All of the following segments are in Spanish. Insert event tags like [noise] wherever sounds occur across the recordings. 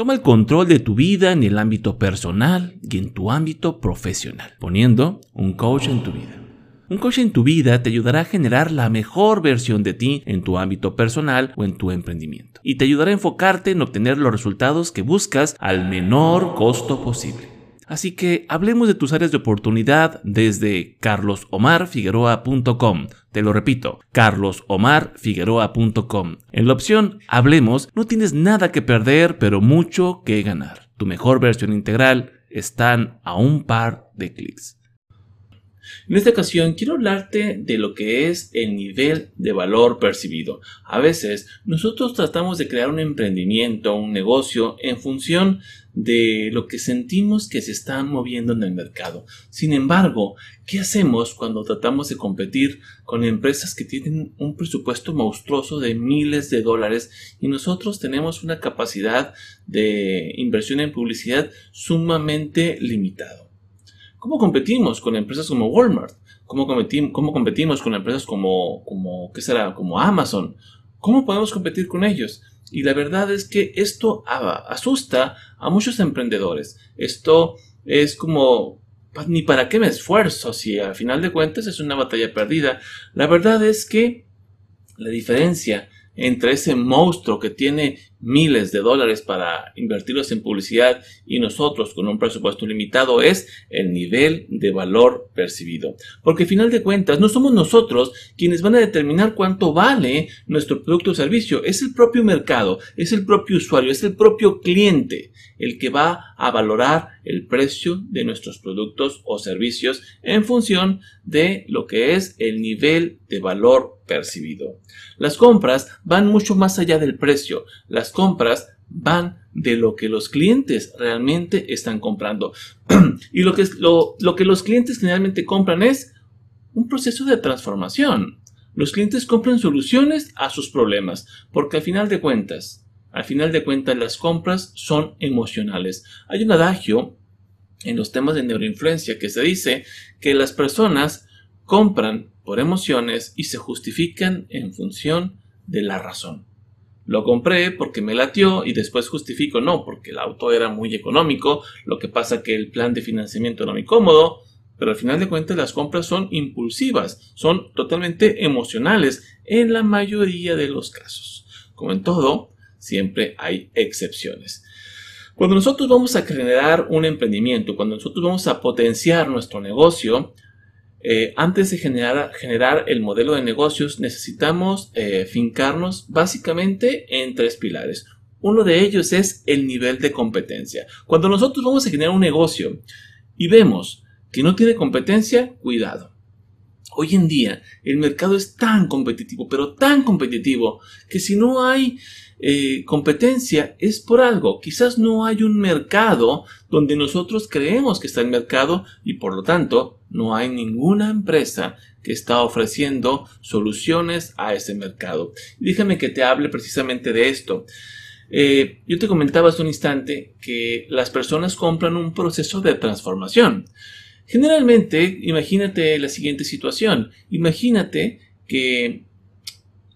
Toma el control de tu vida en el ámbito personal y en tu ámbito profesional, poniendo un coach en tu vida. Un coach en tu vida te ayudará a generar la mejor versión de ti en tu ámbito personal o en tu emprendimiento. Y te ayudará a enfocarte en obtener los resultados que buscas al menor costo posible. Así que hablemos de tus áreas de oportunidad desde carlosomarfigueroa.com. Te lo repito, carlosomarfigueroa.com. En la opción Hablemos no tienes nada que perder, pero mucho que ganar. Tu mejor versión integral están a un par de clics. En esta ocasión quiero hablarte de lo que es el nivel de valor percibido. A veces nosotros tratamos de crear un emprendimiento, un negocio en función de lo que sentimos que se están moviendo en el mercado. Sin embargo, ¿qué hacemos cuando tratamos de competir con empresas que tienen un presupuesto monstruoso de miles de dólares y nosotros tenemos una capacidad de inversión en publicidad sumamente limitado? ¿Cómo competimos con empresas como Walmart? ¿Cómo, competimos con empresas como, como, ¿qué será? como Amazon? ¿Cómo podemos competir con ellos? Y la verdad es que esto asusta a muchos emprendedores. Esto es como, ni para qué me esfuerzo si al final de cuentas es una batalla perdida. La verdad es que la diferencia entre ese monstruo que tiene miles de dólares para invertirlos en publicidad y nosotros con un presupuesto limitado es el nivel de valor percibido. Porque al final de cuentas no somos nosotros quienes van a determinar cuánto vale nuestro producto o servicio, es el propio mercado, es el propio usuario, es el propio cliente el que va a valorar el precio de nuestros productos o servicios en función de lo que es el nivel de valor percibido. Las compras van mucho más allá del precio. Las compras van de lo que los clientes realmente están comprando. [clears throat] y lo que, lo, lo que los clientes generalmente compran es un proceso de transformación. Los clientes compran soluciones a sus problemas, porque al final de cuentas, al final de cuentas las compras son emocionales. Hay un adagio en los temas de neuroinfluencia que se dice que las personas compran por emociones y se justifican en función de la razón. Lo compré porque me latió y después justifico no, porque el auto era muy económico, lo que pasa que el plan de financiamiento era muy cómodo, pero al final de cuentas las compras son impulsivas, son totalmente emocionales en la mayoría de los casos. Como en todo, siempre hay excepciones. Cuando nosotros vamos a generar un emprendimiento, cuando nosotros vamos a potenciar nuestro negocio, eh, antes de generar, el modelo de negocios necesitamos eh, fincarnos básicamente en tres pilares. Uno de ellos es el nivel de competencia. Cuando nosotros vamos a generar un negocio y vemos que no tiene competencia, cuidado. Hoy en día el mercado es tan competitivo, pero tan competitivo, que si no hay eh, competencia es por algo. Quizás no hay un mercado donde nosotros creemos que está el mercado y por lo tanto no hay ninguna empresa que está ofreciendo soluciones a ese mercado. déjame que te hable precisamente de esto. Eh, yo te comentaba hace un instante que las personas compran un proceso de transformación. Generalmente, imagínate la siguiente situación. Imagínate que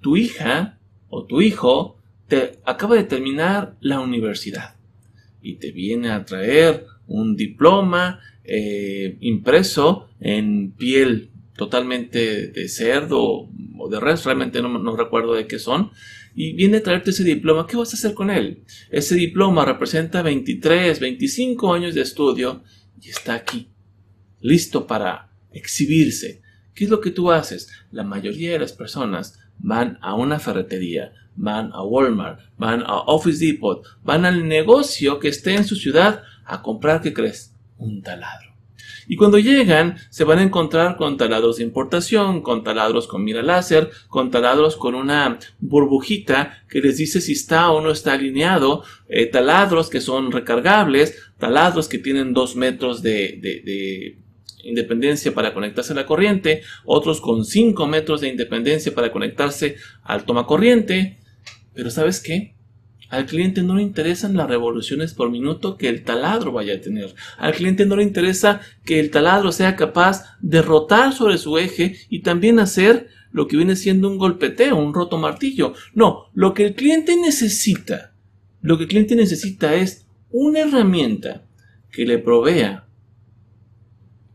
tu hija o tu hijo te acaba de terminar la universidad y te viene a traer un diploma eh, impreso en piel totalmente de cerdo o de res, realmente no, no, recuerdo de qué son, y viene a traerte ese diploma, ¿qué vas a hacer con él? Ese diploma representa 23, 25 años de estudio y está aquí listo para exhibirse. ¿Qué es lo que tú haces? La mayoría de las personas van a una ferretería, van a Walmart, van a Office Depot, van al negocio que esté en su ciudad a comprar, ¿qué crees? Un taladro. Y cuando llegan, se van a encontrar con taladros de importación, con taladros con mira láser, con taladros con una burbujita que les dice si está o no está alineado, eh, taladros que son recargables, taladros que tienen dos metros de, de independencia para conectarse a la corriente, otros con 5 metros de independencia para conectarse al toma corriente. Pero ¿sabes qué? Al cliente no le interesan las revoluciones por minuto que el taladro vaya a tener. Al cliente no le interesa que el taladro sea capaz de rotar sobre su eje y también hacer lo que viene siendo un golpeteo, un roto martillo. No, lo que el cliente necesita Lo que el cliente necesita es una herramienta que le provea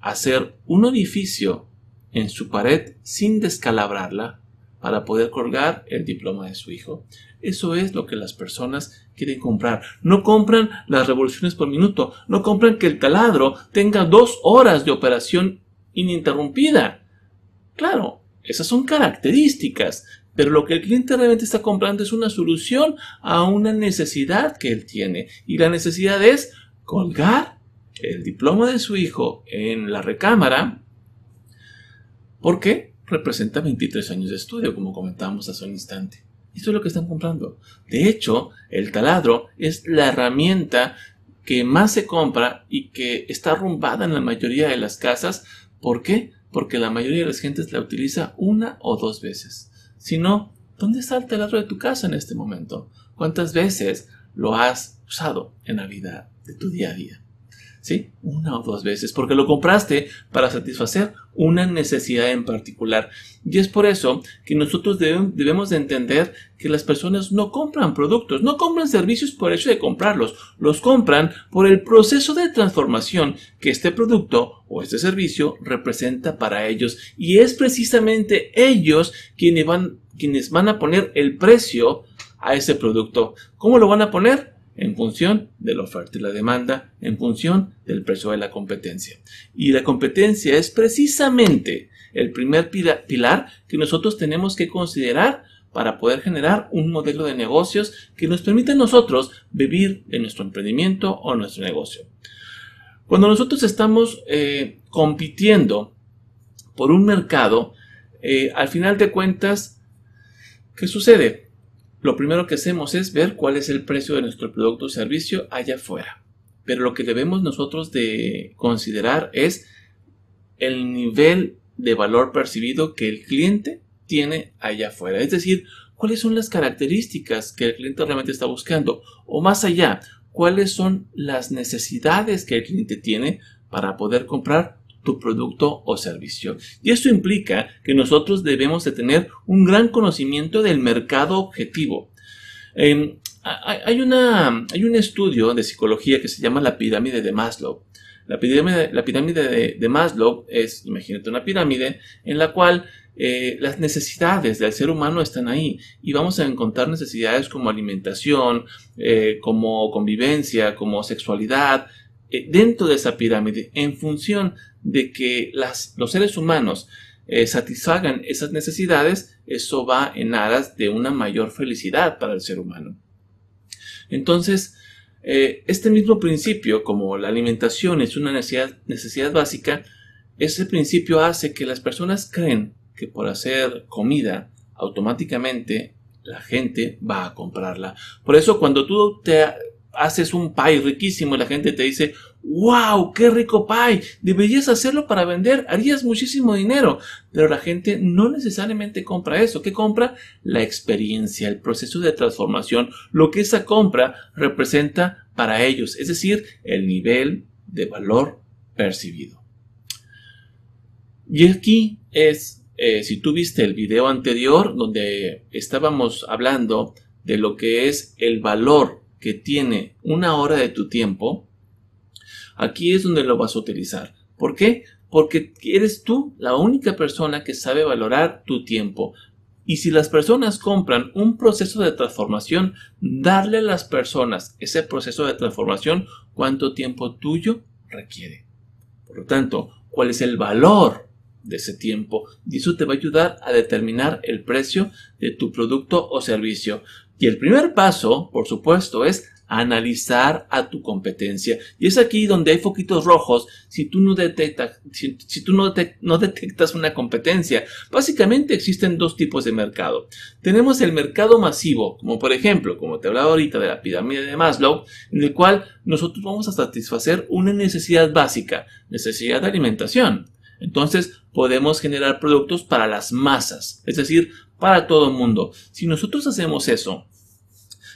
hacer un orificio en su pared sin descalabrarla para poder colgar el diploma de su hijo. Eso es lo que las personas quieren comprar. No compran las revoluciones por minuto, no compran que el taladro tenga dos horas de operación ininterrumpida. Claro, esas son características, pero lo que el cliente realmente está comprando es una solución a una necesidad que él tiene. Y la necesidad es colgar el diploma de su hijo en la recámara porque representa 23 años de estudio, como comentábamos hace un instante. Esto es lo que están comprando. De hecho, el taladro es la herramienta que más se compra y que está arrumbada en la mayoría de las casas. ¿Por qué? Porque la mayoría de las gentes la utiliza una o dos veces. Si no, ¿dónde está el taladro de tu casa en este momento? ¿Cuántas veces lo has usado en la vida de tu día a día? ¿Sí? Una o dos veces, porque lo compraste para satisfacer una necesidad en particular. Y es por eso que nosotros debemos de entender que las personas no compran productos, no compran servicios por hecho de comprarlos, los compran por el proceso de transformación que este producto o este servicio representa para ellos. Y es precisamente ellos quienes van, quienes van a poner el precio a ese producto. ¿Cómo lo van a poner? En función de la oferta y la demanda, en función del precio de la competencia. Y la competencia es precisamente el primer pilar que nosotros tenemos que considerar para poder generar un modelo de negocios que nos permita a nosotros vivir en nuestro emprendimiento o nuestro negocio. Cuando nosotros estamos eh, compitiendo por un mercado, eh, al final de cuentas, ¿qué sucede? Lo primero que hacemos es ver cuál es el precio de nuestro producto o servicio allá afuera. Pero lo que debemos nosotros de considerar es el nivel de valor percibido que el cliente tiene allá afuera. Es decir, cuáles son las características que el cliente realmente está buscando. O más allá, cuáles son las necesidades que el cliente tiene para poder comprar tu producto o servicio. Y esto implica que nosotros debemos de tener un gran conocimiento del mercado objetivo. Hay, una, hay un estudio de psicología que se llama la pirámide de Maslow. La pirámide, la pirámide de, Maslow es, imagínate, una pirámide en la cual eh, las necesidades del ser humano están ahí y vamos a encontrar necesidades como alimentación, eh, como convivencia, como sexualidad, eh, dentro de esa pirámide en función de que los seres humanos eh, satisfagan esas necesidades, eso va en aras de una mayor felicidad para el ser humano. Entonces, eh, este mismo principio, como la alimentación es una necesidad, necesidad básica, ese principio hace que las personas creen que por hacer comida automáticamente la gente va a comprarla. Por eso cuando tú te haces un pie riquísimo y la gente te dice, wow, qué rico pie, deberías hacerlo para vender, harías muchísimo dinero. Pero la gente no necesariamente compra eso. ¿Qué compra? La experiencia, el proceso de transformación, lo que esa compra representa para ellos, es decir, el nivel de valor percibido. Y aquí es, eh, si tú viste el video anterior donde estábamos hablando de lo que es el valor que tiene una hora de tu tiempo, aquí es donde lo vas a utilizar. ¿Por qué? Porque eres tú la única persona que sabe valorar tu tiempo. Y si las personas compran un proceso de transformación, darle a las personas ese proceso de transformación cuánto tiempo tuyo requiere. Por lo tanto, cuál es el valor de ese tiempo y eso te va a ayudar a determinar el precio de tu producto o servicio. Y el primer paso, por supuesto, es analizar a tu competencia. Y es aquí donde hay foquitos rojos si tú no detectas, si, tú no, no, detectas una competencia. Básicamente existen dos tipos de mercado. Tenemos el mercado masivo, como por ejemplo, como te hablaba ahorita de la pirámide de Maslow, en el cual nosotros vamos a satisfacer una necesidad básica, necesidad de alimentación. Entonces podemos generar productos para las masas, es decir, para todo el mundo. Si nosotros hacemos eso,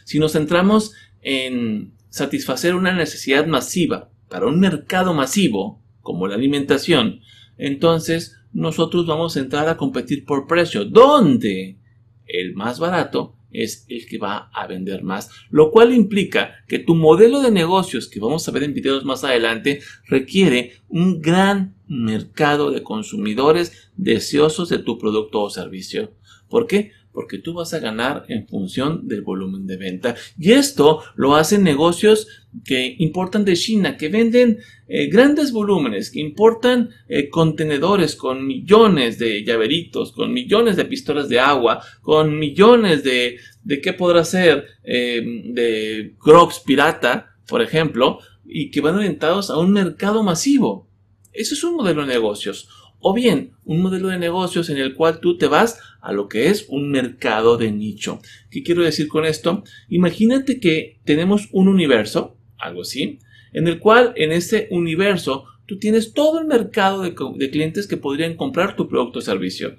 si nos centramos en satisfacer una necesidad masiva para un mercado masivo, como la alimentación, entonces nosotros vamos a entrar a competir por precio, donde el más barato es el que va a vender más, lo cual implica que tu modelo de negocios, que vamos a ver en videos más adelante, requiere un gran mercado de consumidores deseosos de tu producto o servicio. ¿Por qué? Porque tú vas a ganar en función del volumen de venta. Y esto lo hacen negocios que importan de China, que venden eh, grandes volúmenes, que importan eh, contenedores con millones de llaveritos, con millones de pistolas de agua, con millones de, de qué podrá ser, eh, de crocs pirata, por ejemplo, y que van orientados a un mercado masivo. Eso es un modelo de negocios o bien un modelo de negocios en el cual tú te vas a lo que es un mercado de nicho. ¿Qué quiero decir con esto? Imagínate que tenemos un universo, algo así, en el cual en ese universo tú tienes todo el mercado de, de clientes que podrían comprar tu producto o servicio.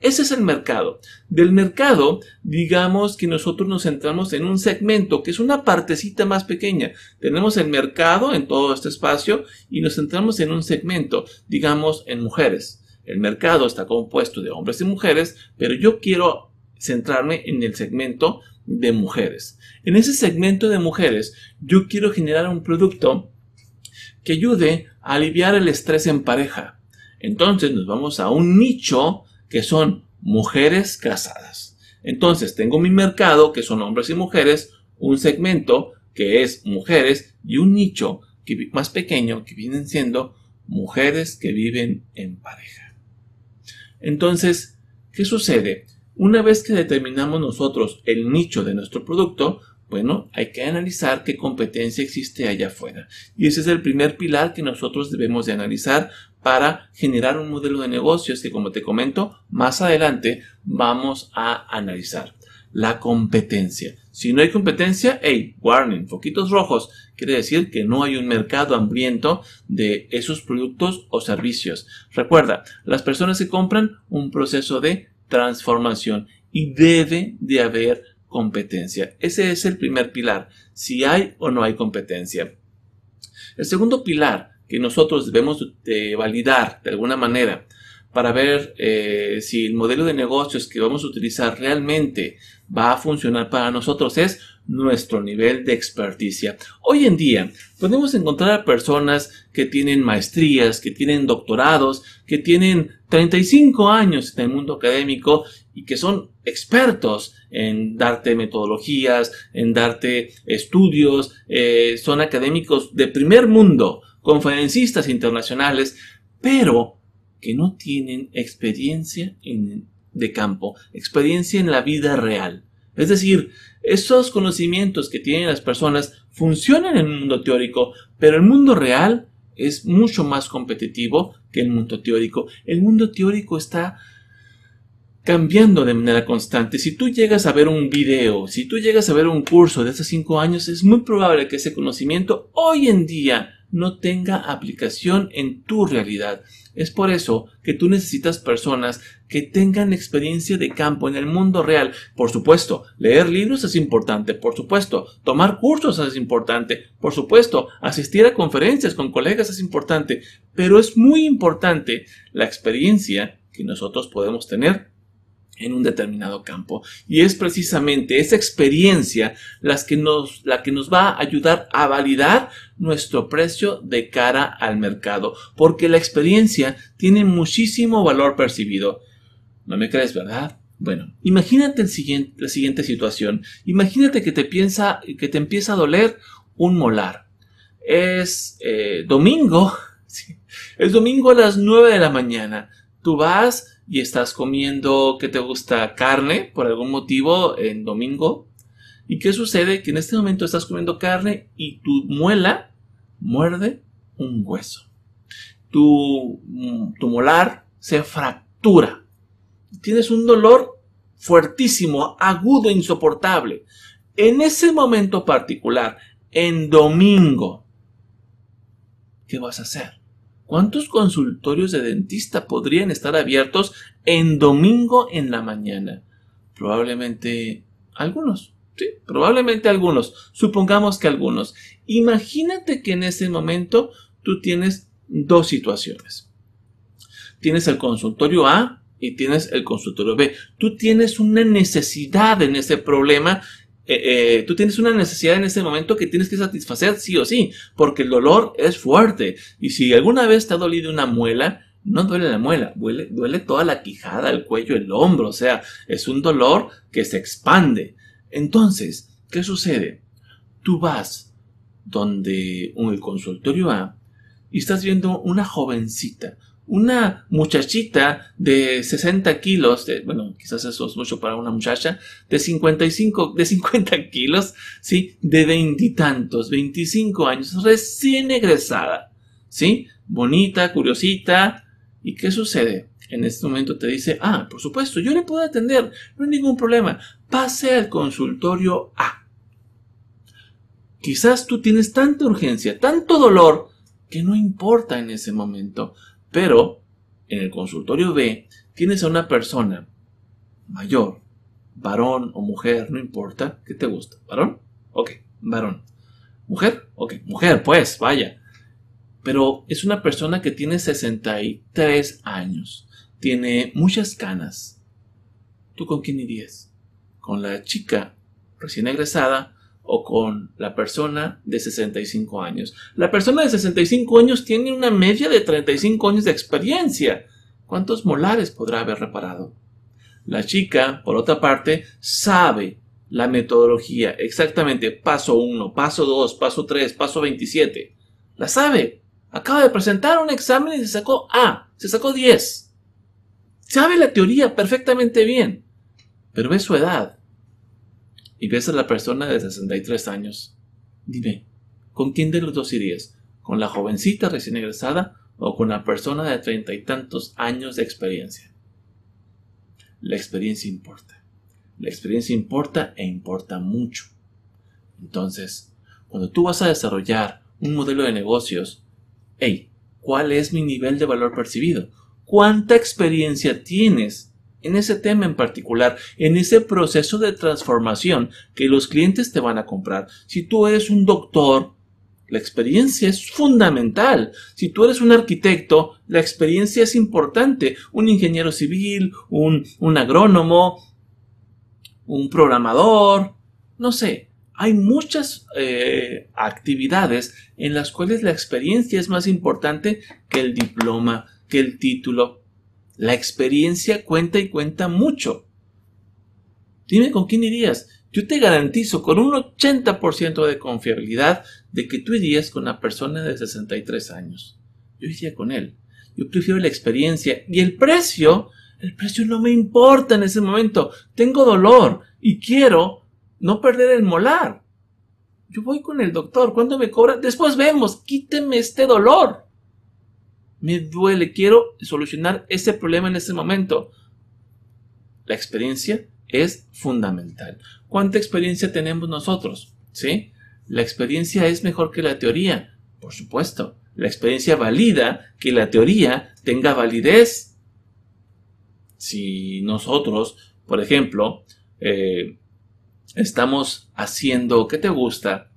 Ese es el mercado. Del mercado, digamos que nosotros nos centramos en un segmento que es una partecita más pequeña. Tenemos el mercado en todo este espacio y nos centramos en un segmento, digamos en mujeres. El mercado está compuesto de hombres y mujeres, pero yo quiero centrarme en el segmento de mujeres. En ese segmento de mujeres, yo quiero generar un producto que ayude a aliviar el estrés en pareja. Entonces nos vamos a un nicho que son mujeres casadas. Entonces tengo mi mercado, que son hombres y mujeres, un segmento que es mujeres y un nicho que, más pequeño que vienen siendo mujeres que viven en pareja. Entonces, ¿qué sucede? Una vez que determinamos nosotros el nicho de nuestro producto, bueno, hay que analizar qué competencia existe allá afuera. Y ese es el primer pilar que nosotros debemos de analizar para generar un modelo de negocios que, como te comento, más adelante vamos a analizar. La competencia. Si no hay competencia, hey, warning, foquitos rojos, quiere decir que no hay un mercado hambriento de esos productos o servicios. Recuerda, las personas que compran un proceso de transformación y debe de haber competencia. Ese es el primer pilar, si hay o no hay competencia. El segundo pilar que nosotros debemos de validar de alguna manera para ver eh, si el modelo de negocios que vamos a utilizar realmente va a funcionar para nosotros es nuestro nivel de experticia. Hoy en día podemos encontrar personas que tienen maestrías, que tienen doctorados, que tienen 35 años en el mundo académico y que son expertos en darte metodologías, en darte estudios, eh, son académicos de primer mundo, conferencistas internacionales, pero que no tienen experiencia de campo, experiencia en la vida real. Es decir, esos conocimientos que tienen las personas funcionan en el mundo teórico, pero el mundo real es mucho más competitivo que el mundo teórico. El mundo teórico está cambiando de manera constante. Si tú llegas a ver un video, si tú llegas a ver un curso de hace cinco años, es muy probable que ese conocimiento hoy en día no tenga aplicación en tu realidad. Es por eso que tú necesitas personas que tengan experiencia de campo en el mundo real. Por supuesto, leer libros es importante, por supuesto, tomar cursos es importante, por supuesto, asistir a conferencias con colegas es importante, pero es muy importante la experiencia que nosotros podemos tener en un determinado campo. Y es precisamente esa experiencia que nos, la que nos va a ayudar a validar nuestro precio de cara al mercado, porque la experiencia tiene muchísimo valor percibido. ¿No me crees, verdad? Bueno, imagínate el siguiente, la siguiente situación. Imagínate que te, piensa, que te empieza a doler un molar. Es eh, domingo, [laughs] es domingo a las 9 de la mañana. Tú vas y estás comiendo que te gusta carne por algún motivo en domingo. ¿Y qué sucede? Que en este momento estás comiendo carne y tu muela muerde un hueso. Tu, tu molar se fractura. Tienes un dolor fuertísimo, agudo, insoportable. En ese momento particular, en domingo, ¿qué vas a hacer? ¿Cuántos consultorios de dentista podrían estar abiertos en domingo en la mañana? Probablemente algunos. Sí, probablemente algunos. Supongamos que algunos. Imagínate que en ese momento tú tienes dos situaciones. Tienes el consultorio A y tienes el consultorio B. Tú tienes una necesidad en ese problema eh, eh, tú tienes una necesidad en ese momento que tienes que satisfacer sí o sí, porque el dolor es fuerte. Y si alguna vez te ha dolido una muela, no duele la muela, duele, toda la quijada, el cuello, el hombro, o sea, es un dolor que se expande. Entonces, ¿qué sucede? Tú vas donde el consultorio A y estás viendo una jovencita, una muchachita de 60 kilos, de, bueno, quizás eso es mucho para una muchacha, de 55, de 50 kilos, sí, de veintitantos, 25 años, recién egresada, sí, bonita, curiosita, ¿y qué sucede? En este momento te dice, ah, por supuesto, yo le puedo atender, no hay ningún problema, pase al consultorio A. Quizás tú tienes tanta urgencia, tanto dolor, que no importa en ese momento. Pero en el consultorio B tienes a una persona mayor, varón o mujer, no importa, ¿qué te gusta? ¿Varón? Ok, varón. ¿Mujer? Ok, mujer, pues, vaya. Pero es una persona que tiene 63 años, tiene muchas canas. ¿Tú con quién irías? ¿Con la chica recién egresada o con la persona de 65 años. La persona de 65 años tiene una media de 35 años de experiencia. ¿Cuántos molares podrá haber reparado? La chica, por otra parte, sabe la metodología, exactamente paso 1, paso 2, paso 3, paso 27. La sabe. Acaba de presentar un examen y se sacó A, se sacó 10. Sabe la teoría perfectamente bien, pero es su edad y ves a la persona de 63 años, dime, ¿con quién de los dos irías? ¿Con la jovencita recién egresada o con la persona de treinta y tantos años de experiencia? La experiencia importa. La experiencia importa e importa mucho. Entonces, cuando tú vas a desarrollar un modelo de negocios, hey, ¿cuál es mi nivel de valor percibido? ¿Cuánta experiencia tienes en ese tema en particular, en ese proceso de transformación que los clientes te van a comprar. Si tú eres un doctor, la experiencia es fundamental. Si tú eres un arquitecto, la experiencia es importante. Un ingeniero civil, un, agrónomo, un programador, no sé. Hay muchas eh, actividades en las cuales la experiencia es más importante que el diploma, que el título, la experiencia cuenta y cuenta mucho. Dime con quién irías. Yo te garantizo con un 80% de confiabilidad de que tú irías con una persona de 63 años. Yo iría con él. Yo prefiero la experiencia y el precio. El precio no me importa en ese momento. Tengo dolor y quiero no perder el molar. Yo voy con el doctor. ¿Cuándo me cobra? Después vemos. Quíteme este dolor me duele, quiero solucionar ese problema en ese momento. La experiencia es fundamental. ¿Cuánta experiencia tenemos nosotros? ¿Sí? La experiencia es mejor que la teoría, por supuesto. La experiencia valida que la teoría tenga validez. Si nosotros, por ejemplo, eh, estamos haciendo, ¿qué te gusta?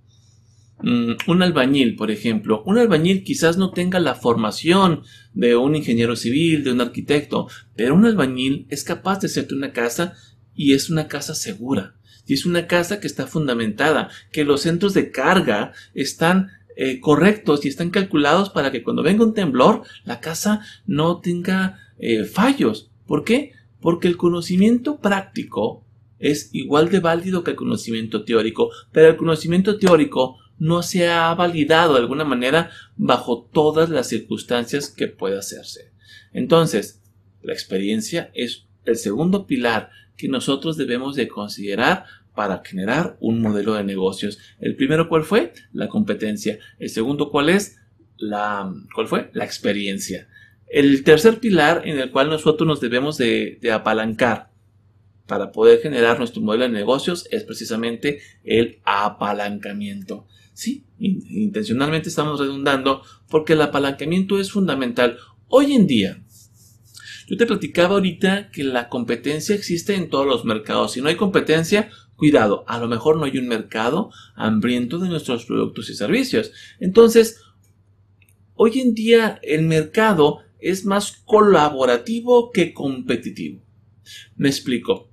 Mm, un albañil, por ejemplo, un albañil quizás no tenga la formación de un ingeniero civil, de un arquitecto, pero un albañil es capaz de hacerte una casa y es una casa segura. Y es una casa que está fundamentada, que los centros de carga están eh, correctos y están calculados para que cuando venga un temblor la casa no tenga eh, fallos. ¿Por qué? Porque el conocimiento práctico es igual de válido que el conocimiento teórico, pero el conocimiento teórico no se ha validado de alguna manera bajo todas las circunstancias que pueda hacerse. Entonces, la experiencia es el segundo pilar que nosotros debemos de considerar para generar un modelo de negocios. El primero, ¿cuál fue? La competencia. El segundo, ¿cuál es? La, ¿cuál fue? La experiencia. El tercer pilar en el cual nosotros nos debemos de, de apalancar para poder generar nuestro modelo de negocios es precisamente el apalancamiento. Sí, intencionalmente estamos redundando porque el apalancamiento es fundamental. Hoy en día, yo te platicaba ahorita que la competencia existe en todos los mercados. Si no hay competencia, cuidado, a lo mejor no hay un mercado hambriento de nuestros productos y servicios. Entonces, hoy en día el mercado es más colaborativo que competitivo. Me explico.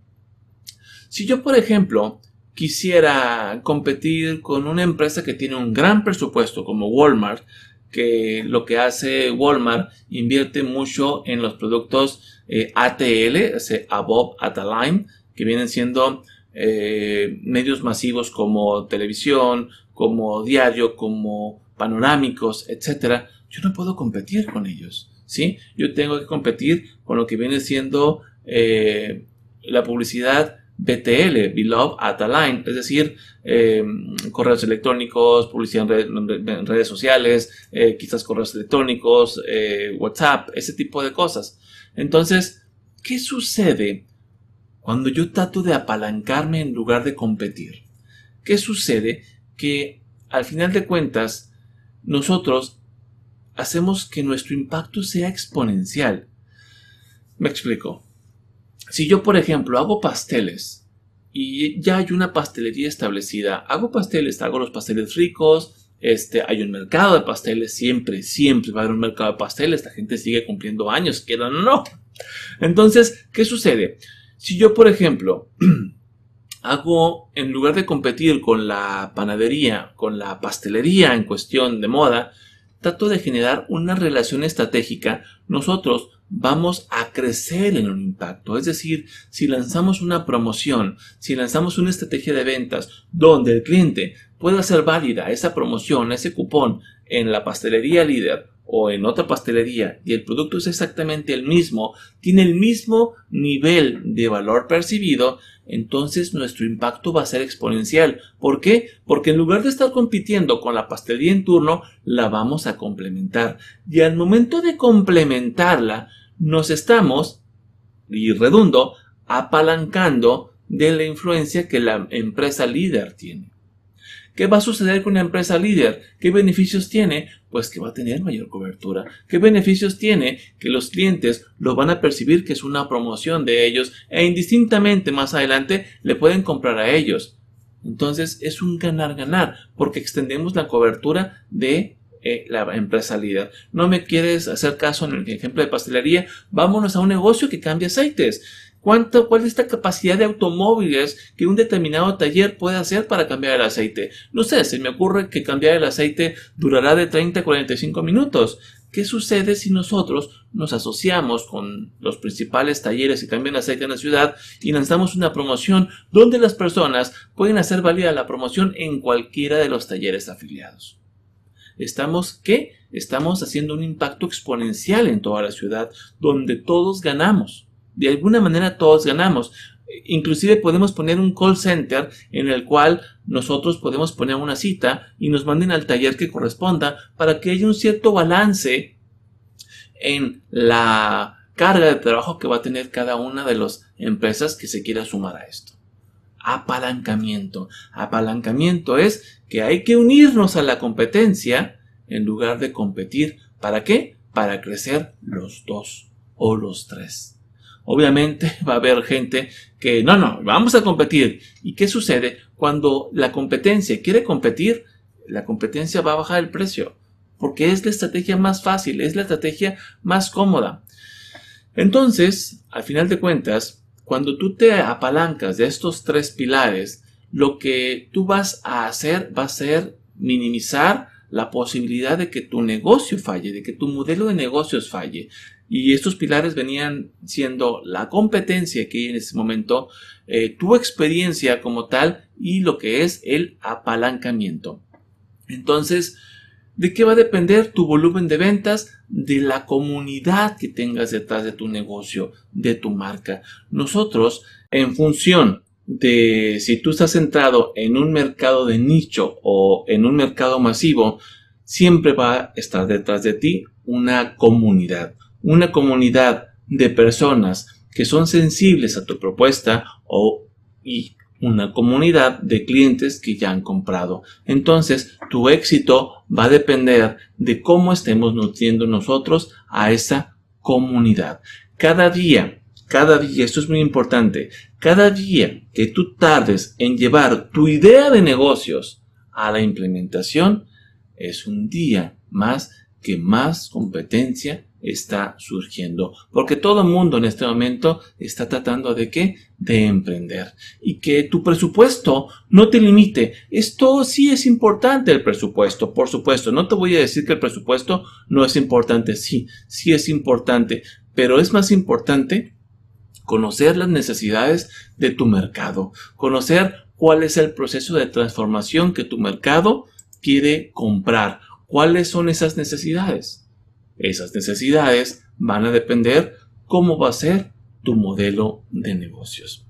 Si yo, por ejemplo, quisiera competir con una empresa que tiene un gran presupuesto como Walmart, que lo que hace Walmart invierte mucho en los productos eh, ATL, Above at Line, que vienen siendo eh, medios masivos como televisión, como diario, como panorámicos, etcétera, yo no puedo competir con ellos. ¿sí? Yo tengo que competir con lo que viene siendo eh, la publicidad BTL, Beloved at a Line, es decir, eh, correos electrónicos, publicidad en, redes sociales, eh, quizás correos electrónicos, WhatsApp, ese tipo de cosas. Entonces, ¿qué sucede cuando yo trato de apalancarme en lugar de competir? ¿Qué sucede? Que al final de cuentas, nosotros hacemos que nuestro impacto sea exponencial. Me explico. Si yo, por ejemplo, hago pasteles y ya hay una pastelería establecida, hago pasteles, hago los pasteles ricos, este, hay un mercado de pasteles, siempre, siempre va a haber un mercado de pasteles, la gente sigue cumpliendo años, quedan no. Entonces, ¿qué sucede? Si yo, por ejemplo, [clears throat] hago, en lugar de competir con la panadería, con la pastelería en cuestión de moda, trato de generar una relación estratégica, nosotros vamos a crecer en un impacto. Es decir, si lanzamos una promoción, si lanzamos una estrategia de ventas donde el cliente pueda hacer válida esa promoción, ese cupón en la pastelería líder o en otra pastelería y el producto es exactamente el mismo, tiene el mismo nivel de valor percibido, entonces nuestro impacto va a ser exponencial. ¿Por qué? Porque en lugar de estar compitiendo con la pastelería en turno, la vamos a complementar. Y al momento de complementarla, nos estamos, y redundo, apalancando de la influencia que la empresa líder tiene. ¿Qué va a suceder con una empresa líder? ¿Qué beneficios tiene? Pues que va a tener mayor cobertura. ¿Qué beneficios tiene? Que los clientes lo van a percibir que es una promoción de ellos e indistintamente más adelante le pueden comprar a ellos. Entonces es un ganar-ganar porque extendemos la cobertura de eh, la empresa líder. No me quieres hacer caso en el ejemplo de pastelería, vámonos a un negocio que cambie aceites. ¿Cuánto, ¿Cuál es esta capacidad de automóviles que un determinado taller puede hacer para cambiar el aceite? No sé, se me ocurre que cambiar el aceite durará de 30 a 45 minutos. ¿Qué sucede si nosotros nos asociamos con los principales talleres que cambian aceite en la ciudad y lanzamos una promoción donde las personas pueden hacer válida la promoción en cualquiera de los talleres afiliados? Estamos, ¿qué? Estamos haciendo un impacto exponencial en toda la ciudad donde todos ganamos de alguna manera todos ganamos. Inclusive podemos poner un call center en el cual nosotros podemos poner una cita y nos manden al taller que corresponda para que haya un cierto balance en la carga de trabajo que va a tener cada una de las empresas que se quiera sumar a esto. Apalancamiento. Apalancamiento es que hay que unirnos a la competencia en lugar de competir. ¿Para qué? Para crecer los dos o los tres. Obviamente [laughs] va a haber gente que no, no, vamos a competir. ¿Y qué sucede? Cuando la competencia quiere competir, la competencia va a bajar el precio, porque es la estrategia más fácil, es la estrategia más cómoda. Entonces, al final de cuentas, cuando tú te apalancas de estos tres pilares, lo que tú vas a hacer va a ser minimizar la posibilidad de que tu negocio falle, de que tu modelo de negocios falle. Y estos pilares venían siendo la competencia que hay en ese momento, eh, tu experiencia como tal y lo que es el apalancamiento. Entonces, ¿de qué va a depender tu volumen de ventas? De la comunidad que tengas detrás de tu negocio, de tu marca. Nosotros, en función de si tú estás centrado en un mercado de nicho o en un mercado masivo, siempre va a estar detrás de ti una comunidad una comunidad de personas que son sensibles a tu propuesta o y una comunidad de clientes que ya han comprado. Entonces, tu éxito va a depender de cómo estemos nutriendo nosotros a esa comunidad. Cada día, cada día, esto es muy importante, cada día que tú tardes en llevar tu idea de negocios a la implementación, es un día más que más competencia está surgiendo. Porque todo el mundo en este momento está tratando de qué? De emprender. Y que tu presupuesto no te limite. Esto sí es importante el presupuesto, por supuesto. No te voy a decir que el presupuesto no es importante. Sí, sí es importante. Pero es más importante conocer las necesidades de tu mercado. Conocer cuál es el proceso de transformación que tu mercado quiere comprar. ¿Cuáles son esas necesidades? Esas necesidades van a depender cómo va a ser tu modelo de negocios.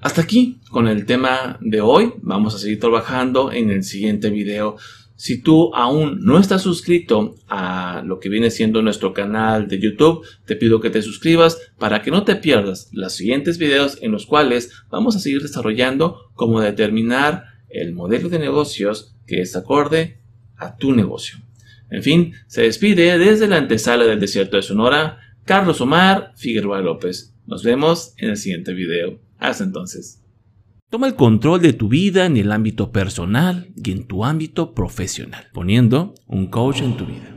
Hasta aquí con el tema de hoy. Vamos a seguir trabajando en el siguiente video. Si tú aún no estás suscrito a lo que viene siendo nuestro canal de YouTube, te pido que te suscribas para que no te pierdas los siguientes videos en los cuales vamos a seguir desarrollando cómo determinar el modelo de negocios que es acorde a tu negocio. En fin, se despide desde la antesala del desierto de Sonora, Carlos Omar Figueroa López. Nos vemos en el siguiente video. Hasta entonces. Toma el control de tu vida en el ámbito personal y en tu ámbito profesional, poniendo un coach en tu vida.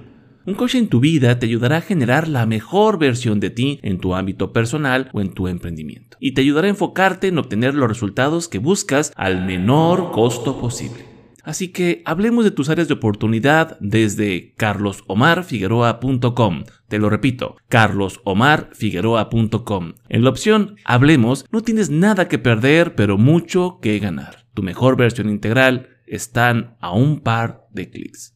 Un coach en tu vida te ayudará a generar la mejor versión de ti en tu ámbito personal o en tu emprendimiento. Y te ayudará a enfocarte en obtener los resultados que buscas al menor costo posible. Así que hablemos de tus áreas de oportunidad desde carlosomarfigueroa.com. Te lo repito, carlosomarfigueroa.com. En la opción Hablemos no tienes nada que perder, pero mucho que ganar. Tu mejor versión integral están a un par de clics.